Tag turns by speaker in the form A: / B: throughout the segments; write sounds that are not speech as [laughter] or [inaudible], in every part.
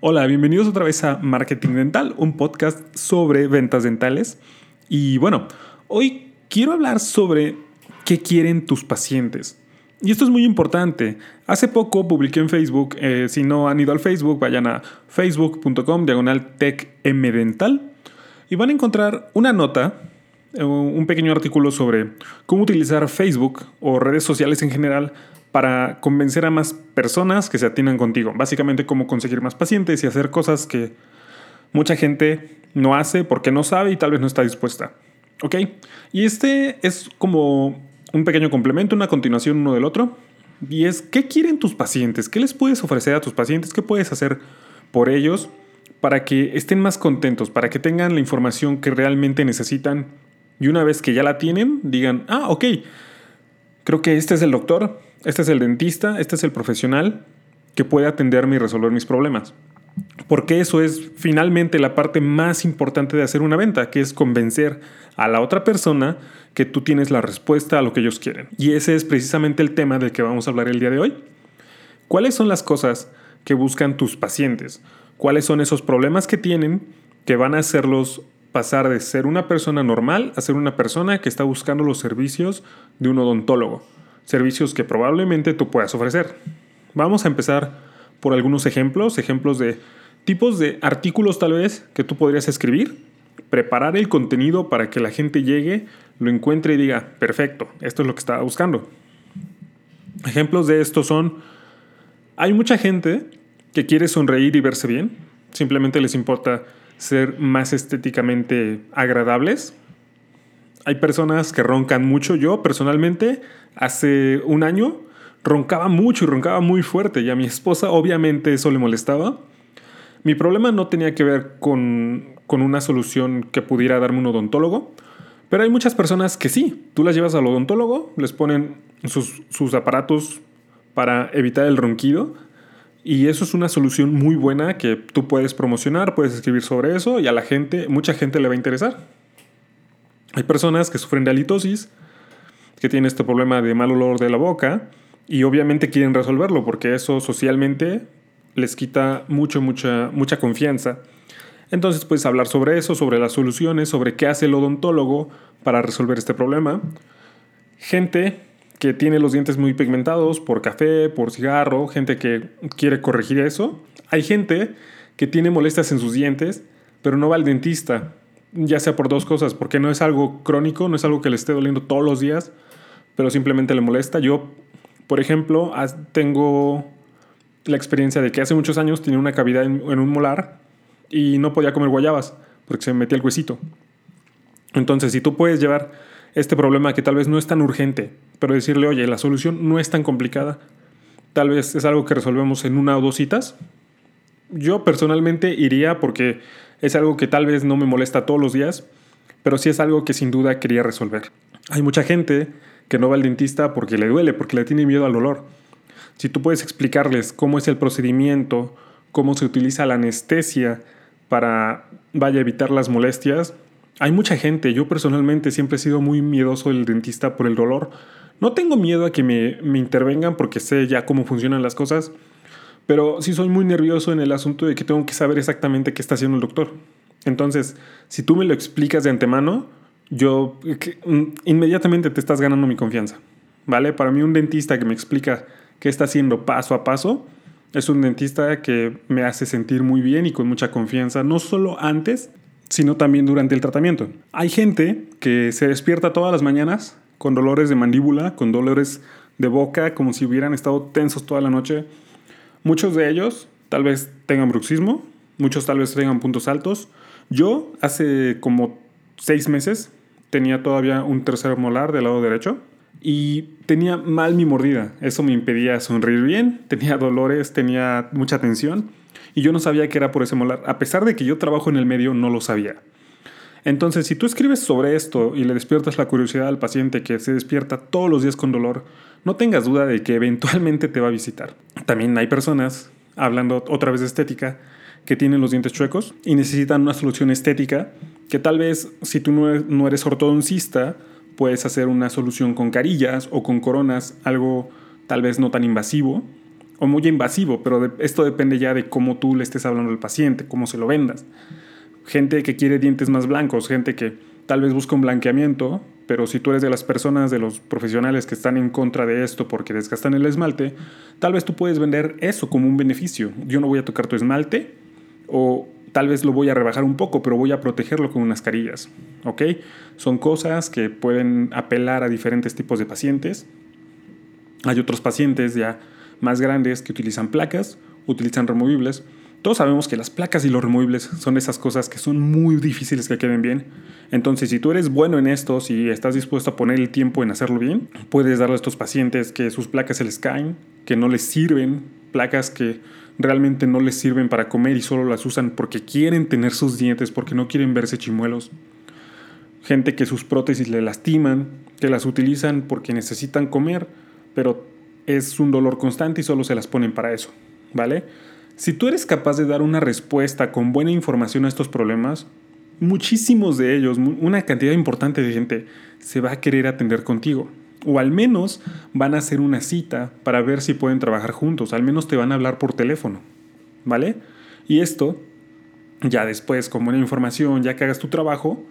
A: Hola, bienvenidos otra vez a Marketing Dental, un podcast sobre ventas dentales. Y bueno, hoy quiero hablar sobre qué quieren tus pacientes. Y esto es muy importante. Hace poco publiqué en Facebook, eh, si no han ido al Facebook, vayan a facebook.com diagonal techmdental y van a encontrar una nota, eh, un pequeño artículo sobre cómo utilizar Facebook o redes sociales en general para convencer a más personas que se atinan contigo. Básicamente cómo conseguir más pacientes y hacer cosas que mucha gente no hace porque no sabe y tal vez no está dispuesta. ¿Ok? Y este es como un pequeño complemento, una continuación uno del otro. Y es, ¿qué quieren tus pacientes? ¿Qué les puedes ofrecer a tus pacientes? ¿Qué puedes hacer por ellos para que estén más contentos, para que tengan la información que realmente necesitan? Y una vez que ya la tienen, digan, ah, ok, creo que este es el doctor, este es el dentista, este es el profesional que puede atenderme y resolver mis problemas. Porque eso es finalmente la parte más importante de hacer una venta, que es convencer a la otra persona que tú tienes la respuesta a lo que ellos quieren. Y ese es precisamente el tema del que vamos a hablar el día de hoy. ¿Cuáles son las cosas que buscan tus pacientes? ¿Cuáles son esos problemas que tienen que van a hacerlos pasar de ser una persona normal a ser una persona que está buscando los servicios de un odontólogo? Servicios que probablemente tú puedas ofrecer. Vamos a empezar por algunos ejemplos, ejemplos de tipos de artículos tal vez que tú podrías escribir, preparar el contenido para que la gente llegue, lo encuentre y diga, perfecto, esto es lo que estaba buscando. Ejemplos de esto son, hay mucha gente que quiere sonreír y verse bien, simplemente les importa ser más estéticamente agradables. Hay personas que roncan mucho. Yo personalmente hace un año roncaba mucho y roncaba muy fuerte y a mi esposa obviamente eso le molestaba. Mi problema no tenía que ver con, una solución que pudiera darme un odontólogo, pero hay muchas personas que sí. Tú las llevas al odontólogo, les ponen sus, sus aparatos para evitar el ronquido y eso es una solución muy buena que tú puedes promocionar, puedes escribir sobre eso y a la gente, mucha gente le va a interesar. Hay personas que sufren de halitosis, que tienen este problema de mal olor de la boca y obviamente quieren resolverlo porque eso socialmente les quita mucho, mucha, mucha confianza. Entonces puedes hablar sobre eso, sobre las soluciones, sobre qué hace el odontólogo para resolver este problema. Gente que tiene los dientes muy pigmentados por café, por cigarro, gente que quiere corregir eso. Hay gente que tiene molestias en sus dientes, pero no va al dentista, ya sea por dos cosas, porque no es algo crónico, no es algo que le esté doliendo todos los días, pero simplemente le molesta. Yo, por ejemplo, tengo la experiencia de que hace muchos años tenía una cavidad en, un molar y no podía comer guayabas porque se me metía el huesito. Entonces, si tú puedes llevar este problema que tal vez no es tan urgente, pero decirle, oye, la solución no es tan complicada, tal vez es algo que resolvemos en una o dos citas, yo personalmente iría porque es algo que tal vez no me molesta todos los días, pero sí es algo que sin duda quería resolver. Hay mucha gente que no va al dentista porque le duele, porque le tiene miedo al dolor. Si tú puedes explicarles cómo es el procedimiento, cómo se utiliza la anestesia para, vaya, evitar las molestias, hay mucha gente, yo personalmente siempre he sido muy miedoso del dentista por el dolor. No tengo miedo a que me, me intervengan porque sé ya cómo funcionan las cosas, pero sí soy muy nervioso en el asunto de que tengo que saber exactamente qué está haciendo el doctor. Entonces, si tú me lo explicas de antemano, yo mm, inmediatamente te estás ganando mi confianza. ¿Vale? Para mí un dentista que me explica qué está haciendo paso a paso es un dentista que me hace sentir muy bien y con mucha confianza, no solo antes, sino también durante el tratamiento. Hay gente que se despierta todas las mañanas con dolores de mandíbula, con dolores de boca, como si hubieran estado tensos toda la noche. Muchos de ellos tal vez tengan bruxismo, muchos tal vez tengan puntos altos. Yo hace como seis meses tenía todavía un tercer molar del lado derecho y tenía mal mi mordida. Eso me impedía sonreír bien, tenía dolores, tenía mucha tensión y yo no sabía que era por ese molar. A pesar de que yo trabajo en el medio, no lo sabía. Entonces, si tú escribes sobre esto y le despiertas la curiosidad al paciente que se despierta todos los días con dolor, no tengas duda de que eventualmente te va a visitar. También hay personas, hablando otra vez de estética, que tienen los dientes chuecos y necesitan una solución estética que tal vez si tú no eres ortodoncista, puedes hacer una solución con carillas o con coronas, algo tal vez no tan invasivo, o muy invasivo, pero esto depende ya de cómo tú le estés hablando al paciente, cómo se lo vendas. Gente que quiere dientes más blancos, gente que tal vez busca un blanqueamiento, pero si tú eres de las personas, de los profesionales que están en contra de esto porque desgastan el esmalte, tal vez tú puedes vender eso como un beneficio. Yo no voy a tocar tu esmalte o tal vez lo voy a rebajar un poco, pero voy a protegerlo con unas carillas. ¿Ok? Son cosas que pueden apelar a diferentes tipos de pacientes. Hay otros pacientes ya más grandes que utilizan placas, utilizan removibles todos sabemos que las placas y los removibles son esas cosas que son muy difíciles que queden bien. Entonces, si tú eres bueno en esto, si estás dispuesto a poner el tiempo en hacerlo bien, puedes darle a estos pacientes que sus placas se les caen, que no les sirven, placas que realmente no les sirven para comer y solo las usan porque quieren tener sus dientes, porque no quieren verse chimuelos. Gente que sus prótesis le lastiman, que las utilizan porque necesitan comer, pero es un dolor constante y solo se las ponen para eso, ¿vale? Si tú eres capaz de dar una respuesta con buena información a estos problemas, muchísimos de ellos, una cantidad importante de gente, se va a querer atender contigo. O al menos van a hacer una cita para ver si pueden trabajar juntos. Al menos te van a hablar por teléfono. ¿Vale? Y esto, ya después, con buena información, ya que hagas tu trabajo,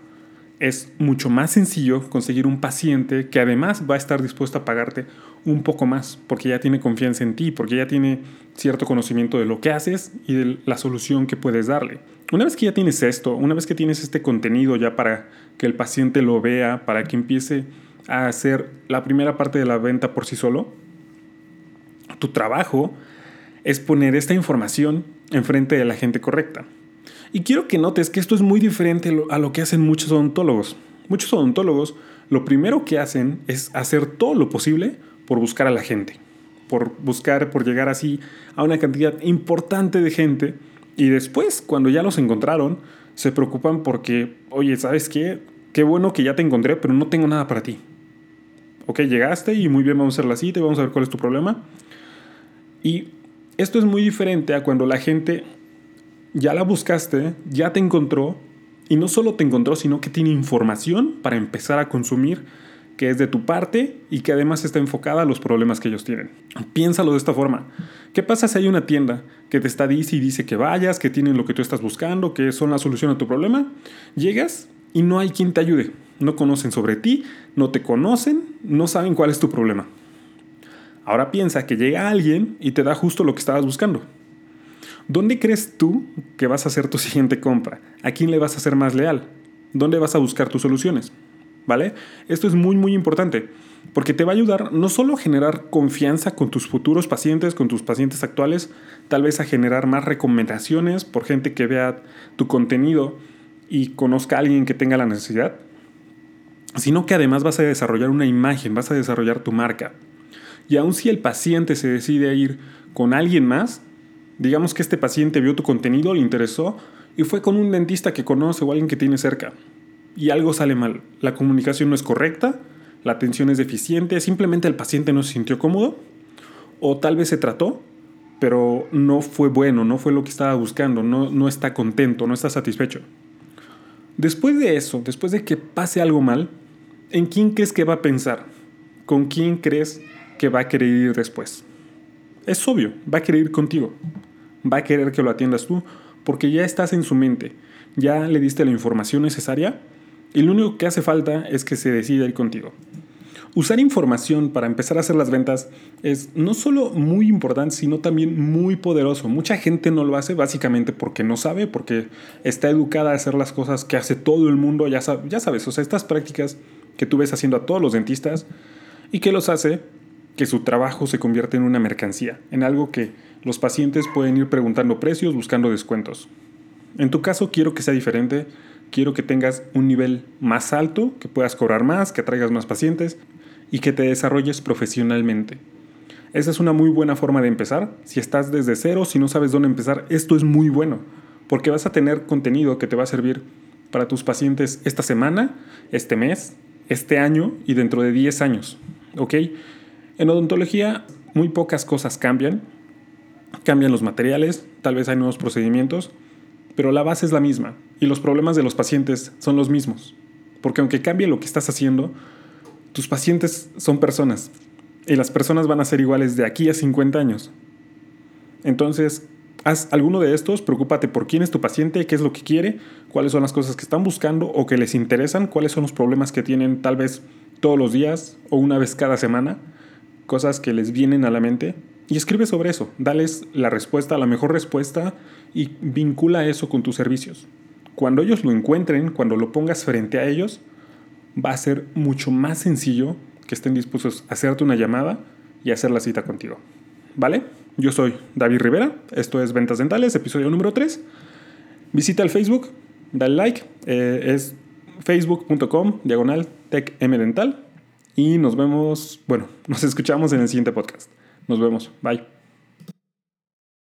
A: es mucho más sencillo conseguir un paciente que además va a estar dispuesto a pagarte un poco más, porque ya tiene confianza en ti, porque ya tiene cierto conocimiento de lo que haces y de la solución que puedes darle. Una vez que ya tienes esto, una vez que tienes este contenido ya para que el paciente lo vea, para que empiece a hacer la primera parte de la venta por sí solo, tu trabajo es poner esta información enfrente de la gente correcta. Y quiero que notes que esto es muy diferente a lo que hacen muchos odontólogos. Muchos odontólogos lo primero que hacen es hacer todo lo posible por buscar a la gente, por buscar, por llegar así a una cantidad importante de gente y después, cuando ya los encontraron, se preocupan porque, oye, ¿sabes qué? Qué bueno que ya te encontré, pero no tengo nada para ti. Ok, llegaste y muy bien, vamos a hacer la cita y vamos a ver cuál es tu problema. Y esto es muy diferente a cuando la gente ya la buscaste, ya te encontró, y no solo te encontró, sino que tiene información para empezar a consumir que es de tu parte y que además está enfocada a los problemas que ellos tienen. Piénsalo de esta forma. ¿Qué pasa si hay una tienda que te está dice y dice que vayas, que tienen lo que tú estás buscando, que son la solución a tu problema? Llegas y no hay quien te ayude. No conocen sobre ti, no te conocen, no saben cuál es tu problema. Ahora piensa que llega alguien y te da justo lo que estabas buscando. ¿Dónde crees tú que vas a hacer tu siguiente compra? ¿A quién le vas a ser más leal? ¿Dónde vas a buscar tus soluciones? ¿Vale? Esto es muy muy importante porque te va a ayudar no solo a generar confianza con tus futuros pacientes, con tus pacientes actuales, tal vez a generar más recomendaciones por gente que vea tu contenido y conozca a alguien que tenga la necesidad, sino que además vas a desarrollar una imagen, vas a desarrollar tu marca. Y aun si el paciente se decide a ir con alguien más, Digamos que este paciente vio tu contenido, le interesó y fue con un dentista que conoce o alguien que tiene cerca. Y algo sale mal. La comunicación no es correcta, la atención es deficiente, simplemente el paciente no se sintió cómodo o tal vez se trató, pero no fue bueno, no fue lo que estaba buscando, no, no está contento, no está satisfecho. Después de eso, después de que pase algo mal, ¿en quién crees que va a pensar? ¿Con quién crees que va a querer ir después? Es obvio, va a querer ir contigo va a querer que lo atiendas tú porque ya estás en su mente, ya le diste la información necesaria y lo único que hace falta es que se decida ir contigo. Usar información para empezar a hacer las ventas es no solo muy importante, sino también muy poderoso. Mucha gente no lo hace básicamente porque no sabe, porque está educada a hacer las cosas que hace todo el mundo, ya, ya sabes, o sea, estas prácticas que tú ves haciendo a todos los dentistas y que los hace que su trabajo se convierte en una mercancía, en algo que los pacientes pueden ir preguntando precios, buscando descuentos. En tu caso quiero que sea diferente, quiero que tengas un nivel más alto, que puedas cobrar más, que atraigas más pacientes y que te desarrolles profesionalmente. Esa es una muy buena forma de empezar. Si estás desde cero, si no sabes dónde empezar, esto es muy bueno, porque vas a tener contenido que te va a servir para tus pacientes esta semana, este mes, este año y dentro de 10 años. ¿Ok? En odontología muy pocas cosas cambian. Cambian los materiales, tal vez hay nuevos procedimientos, pero la base es la misma y los problemas de los pacientes son los mismos. Porque aunque cambie lo que estás haciendo, tus pacientes son personas y las personas van a ser iguales de aquí a 50 años. Entonces, haz alguno de estos, preocúpate por quién es tu paciente, qué es lo que quiere, cuáles son las cosas que están buscando o que les interesan, cuáles son los problemas que tienen tal vez todos los días o una vez cada semana, cosas que les vienen a la mente y escribe sobre eso, dales la respuesta, la mejor respuesta y vincula eso con tus servicios. Cuando ellos lo encuentren, cuando lo pongas frente a ellos, va a ser mucho más sencillo que estén dispuestos a hacerte una llamada y hacer la cita contigo. ¿Vale? Yo soy David Rivera, esto es Ventas Dentales, episodio número 3. Visita el Facebook, dale like, eh, es facebook.com diagonal techmdental y nos vemos, bueno, [laughs] nos escuchamos en el siguiente podcast. Nos vemos, bye.